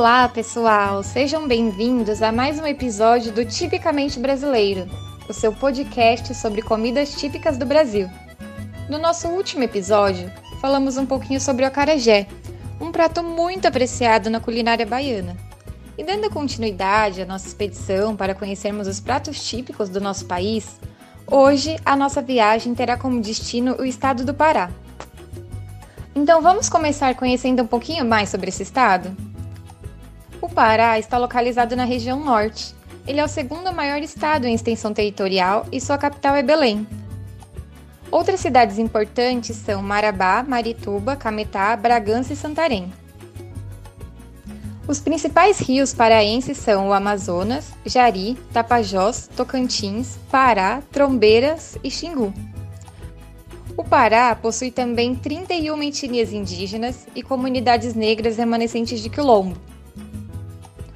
Olá, pessoal! Sejam bem-vindos a mais um episódio do Tipicamente Brasileiro, o seu podcast sobre comidas típicas do Brasil. No nosso último episódio, falamos um pouquinho sobre o acarajé, um prato muito apreciado na culinária baiana. E dando continuidade à nossa expedição para conhecermos os pratos típicos do nosso país, hoje a nossa viagem terá como destino o estado do Pará. Então vamos começar conhecendo um pouquinho mais sobre esse estado? O Pará está localizado na região norte. Ele é o segundo maior estado em extensão territorial e sua capital é Belém. Outras cidades importantes são Marabá, Marituba, Cametá, Bragança e Santarém. Os principais rios paraenses são o Amazonas, Jari, Tapajós, Tocantins, Pará, Trombeiras e Xingu. O Pará possui também 31 etnias indígenas e comunidades negras remanescentes de quilombo.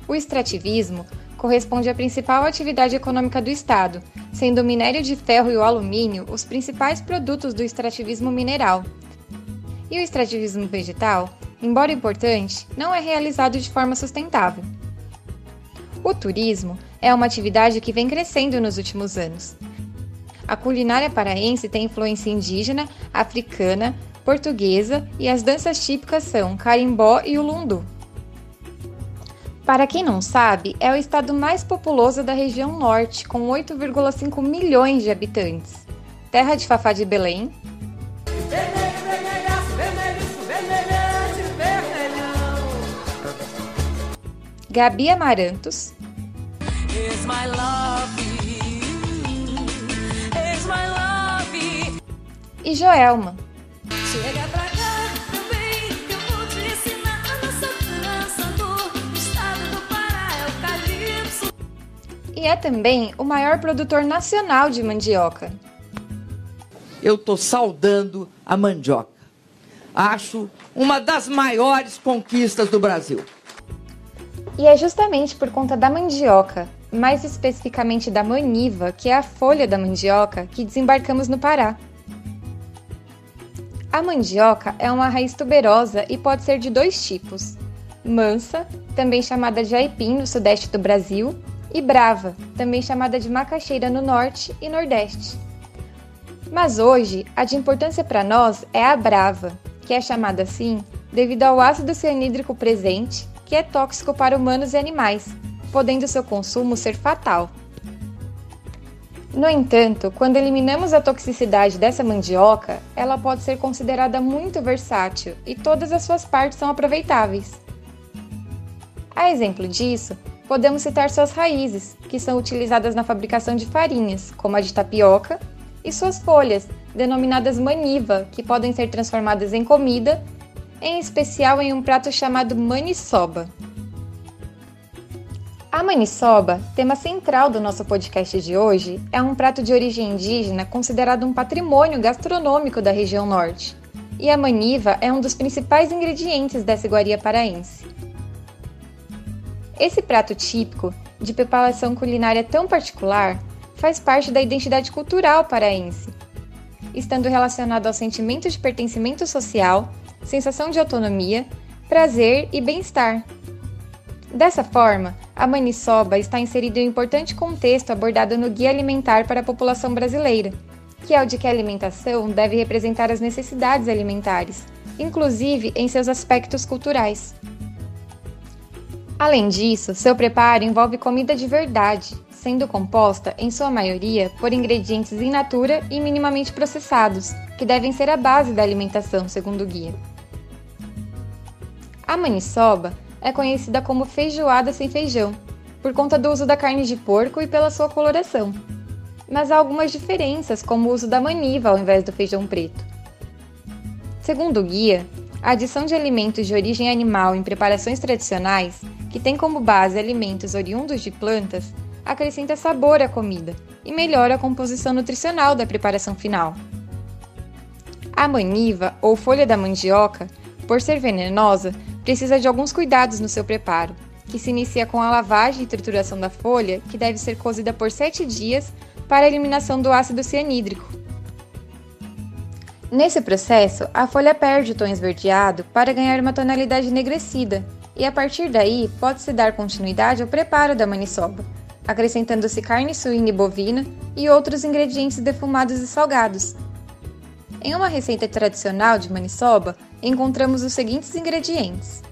O extrativismo corresponde à principal atividade econômica do Estado, sendo o minério de ferro e o alumínio os principais produtos do extrativismo mineral. E o extrativismo vegetal, embora importante, não é realizado de forma sustentável. O turismo é uma atividade que vem crescendo nos últimos anos. A culinária paraense tem influência indígena, africana, portuguesa e as danças típicas são carimbó e o lundu. Para quem não sabe, é o estado mais populoso da região norte, com 8,5 milhões de habitantes. Terra de Fafá de Belém. Gabi Amarantos. E Joelma. Chega pra e é também o maior produtor nacional de mandioca. Eu estou saudando a mandioca. Acho uma das maiores conquistas do Brasil. E é justamente por conta da mandioca, mais especificamente da maniva, que é a folha da mandioca, que desembarcamos no Pará. A mandioca é uma raiz tuberosa e pode ser de dois tipos: mansa, também chamada de aipim no sudeste do Brasil, e brava, também chamada de macaxeira no norte e nordeste. Mas hoje, a de importância para nós é a brava, que é chamada assim devido ao ácido cianídrico presente, que é tóxico para humanos e animais, podendo seu consumo ser fatal. No entanto, quando eliminamos a toxicidade dessa mandioca, ela pode ser considerada muito versátil e todas as suas partes são aproveitáveis. A exemplo disso, podemos citar suas raízes, que são utilizadas na fabricação de farinhas, como a de tapioca, e suas folhas, denominadas maniva, que podem ser transformadas em comida, em especial em um prato chamado maniçoba. A maniçoba, tema central do nosso podcast de hoje, é um prato de origem indígena considerado um patrimônio gastronômico da região norte. E a maniva é um dos principais ingredientes dessa iguaria paraense. Esse prato típico, de preparação culinária tão particular, faz parte da identidade cultural paraense, estando relacionado ao sentimento de pertencimento social, sensação de autonomia, prazer e bem-estar. Dessa forma, a maniçoba está inserida em um importante contexto abordado no Guia Alimentar para a População Brasileira, que é o de que a alimentação deve representar as necessidades alimentares, inclusive em seus aspectos culturais. Além disso, seu preparo envolve comida de verdade, sendo composta, em sua maioria, por ingredientes in natura e minimamente processados, que devem ser a base da alimentação, segundo o guia. A maniçoba é conhecida como feijoada sem feijão, por conta do uso da carne de porco e pela sua coloração. Mas há algumas diferenças, como o uso da maniva ao invés do feijão preto. Segundo o guia, a adição de alimentos de origem animal em preparações tradicionais, que tem como base alimentos oriundos de plantas, acrescenta sabor à comida e melhora a composição nutricional da preparação final. A maniva, ou folha da mandioca, por ser venenosa, precisa de alguns cuidados no seu preparo, que se inicia com a lavagem e trituração da folha, que deve ser cozida por 7 dias para a eliminação do ácido cianídrico, Nesse processo, a folha perde o tom esverdeado para ganhar uma tonalidade enegrecida, e a partir daí pode-se dar continuidade ao preparo da maniçoba, acrescentando-se carne suína e bovina e outros ingredientes defumados e salgados. Em uma receita tradicional de maniçoba, encontramos os seguintes ingredientes: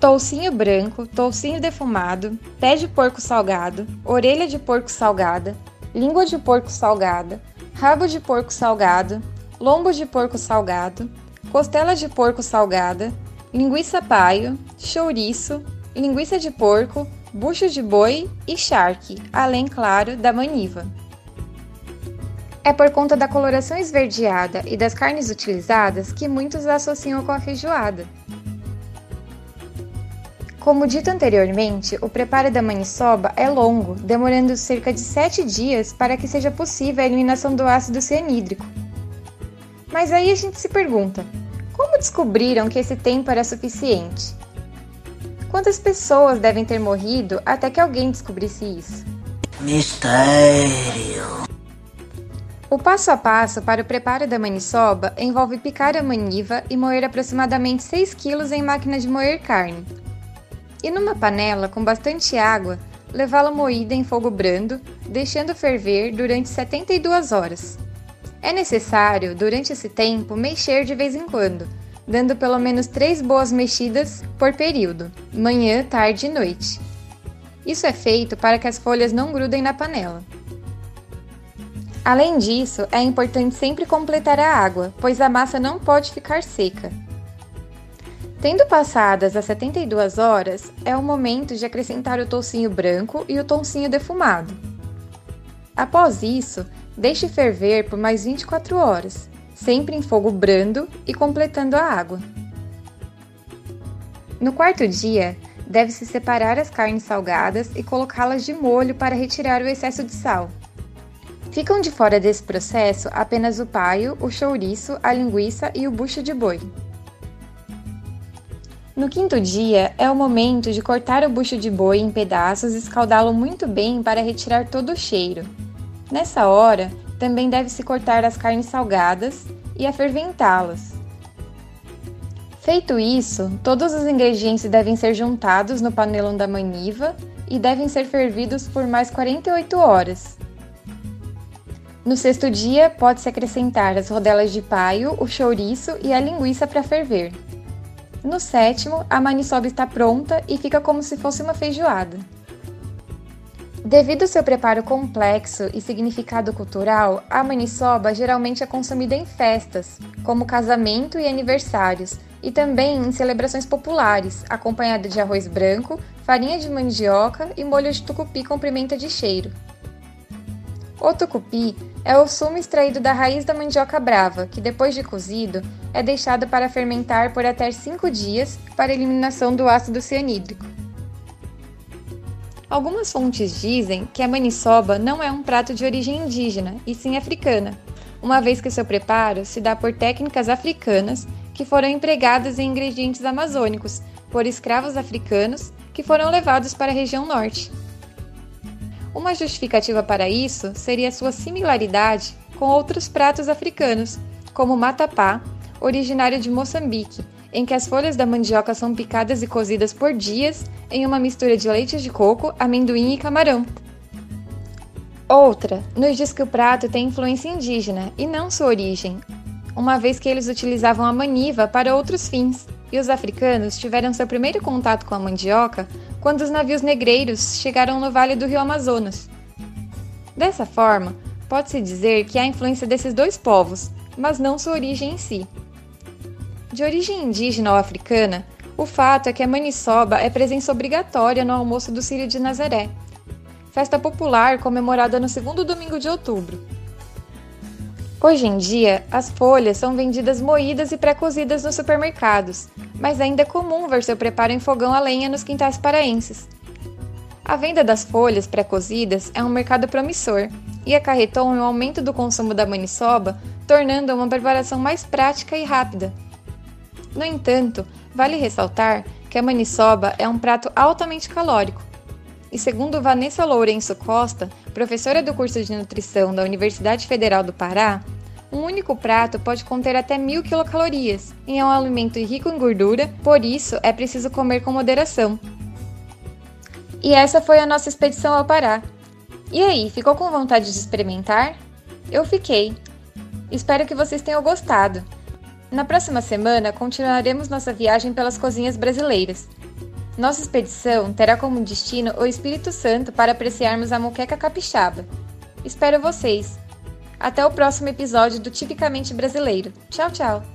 toucinho branco, toucinho defumado, pé de porco salgado, orelha de porco salgada, língua de porco salgada, rabo de porco salgado, lombo de porco salgado, costela de porco salgada, linguiça paio, chouriço, linguiça de porco, bucho de boi e charque, além, claro, da maniva. É por conta da coloração esverdeada e das carnes utilizadas que muitos associam com a feijoada. Como dito anteriormente, o preparo da maniçoba é longo, demorando cerca de 7 dias para que seja possível a eliminação do ácido cianídrico. Mas aí a gente se pergunta: descobriram que esse tempo era suficiente? Quantas pessoas devem ter morrido até que alguém descobrisse isso? Mistério. O passo a passo para o preparo da maniçoba envolve picar a maniva e moer aproximadamente 6 kg em máquina de moer carne. E numa panela com bastante água, levá-la moída em fogo brando, deixando ferver durante 72 horas. É necessário, durante esse tempo, mexer de vez em quando, dando pelo menos três boas mexidas por período, manhã, tarde e noite. Isso é feito para que as folhas não grudem na panela. Além disso, é importante sempre completar a água, pois a massa não pode ficar seca. Tendo passadas as 72 horas, é o momento de acrescentar o toucinho branco e o toucinho defumado. Após isso, deixe ferver por mais 24 horas, sempre em fogo brando e completando a água. No quarto dia, deve-se separar as carnes salgadas e colocá-las de molho para retirar o excesso de sal. Ficam de fora desse processo apenas o paio, o chouriço, a linguiça e o bucho de boi. No quinto dia é o momento de cortar o bucho de boi em pedaços e escaldá-lo muito bem para retirar todo o cheiro. Nessa hora, também deve-se cortar as carnes salgadas e aferventá-las. Feito isso, todos os ingredientes devem ser juntados no panelão da maniva e devem ser fervidos por mais 48 horas. No sexto dia, pode-se acrescentar as rodelas de paio, o chouriço e a linguiça para ferver. No sétimo, a maniçoba está pronta e fica como se fosse uma feijoada. Devido ao seu preparo complexo e significado cultural, a maniçoba geralmente é consumida em festas, como casamento e aniversários, e também em celebrações populares, acompanhada de arroz branco, farinha de mandioca e molho de tucupi com pimenta de cheiro. O tucupi é o sumo extraído da raiz da mandioca brava, que depois de cozido é deixado para fermentar por até 5 dias para eliminação do ácido cianídrico. Algumas fontes dizem que a maniçoba não é um prato de origem indígena, e sim africana, uma vez que seu preparo se dá por técnicas africanas que foram empregadas em ingredientes amazônicos por escravos africanos que foram levados para a região norte. Uma justificativa para isso seria sua similaridade com outros pratos africanos, como o matapá, originário de Moçambique, em que as folhas da mandioca são picadas e cozidas por dias em uma mistura de leite de coco, amendoim e camarão. Outra nos diz que o prato tem influência indígena e não sua origem, uma vez que eles utilizavam a maniva para outros fins, e os africanos tiveram seu primeiro contato com a mandioca quando os navios negreiros chegaram no vale do rio Amazonas. Dessa forma, pode-se dizer que há influência desses dois povos, mas não sua origem em si. De origem indígena ou africana, o fato é que a maniçoba é presença obrigatória no almoço do Círio de Nazaré, festa popular comemorada no segundo domingo de outubro. Hoje em dia, as folhas são vendidas moídas e pré-cozidas nos supermercados, mas ainda é comum ver seu preparo em fogão a lenha nos quintais paraenses. A venda das folhas pré-cozidas é um mercado promissor e acarretou um aumento do consumo da maniçoba, tornando uma preparação mais prática e rápida. No entanto, vale ressaltar que a maniçoba é um prato altamente calórico. E segundo Vanessa Lourenço Costa, professora do curso de nutrição da Universidade Federal do Pará, Um único prato pode conter até mil quilocalorias e é um alimento rico em gordura, por isso é preciso comer com moderação. E essa foi a nossa expedição ao Pará. E aí, ficou com vontade de experimentar? Eu fiquei. Espero que vocês tenham gostado. Na próxima semana, continuaremos nossa viagem pelas cozinhas brasileiras. Nossa expedição terá como destino o Espírito Santo para apreciarmos a moqueca capixaba. Espero vocês! Até o próximo episódio do Tipicamente Brasileiro. Tchau, tchau!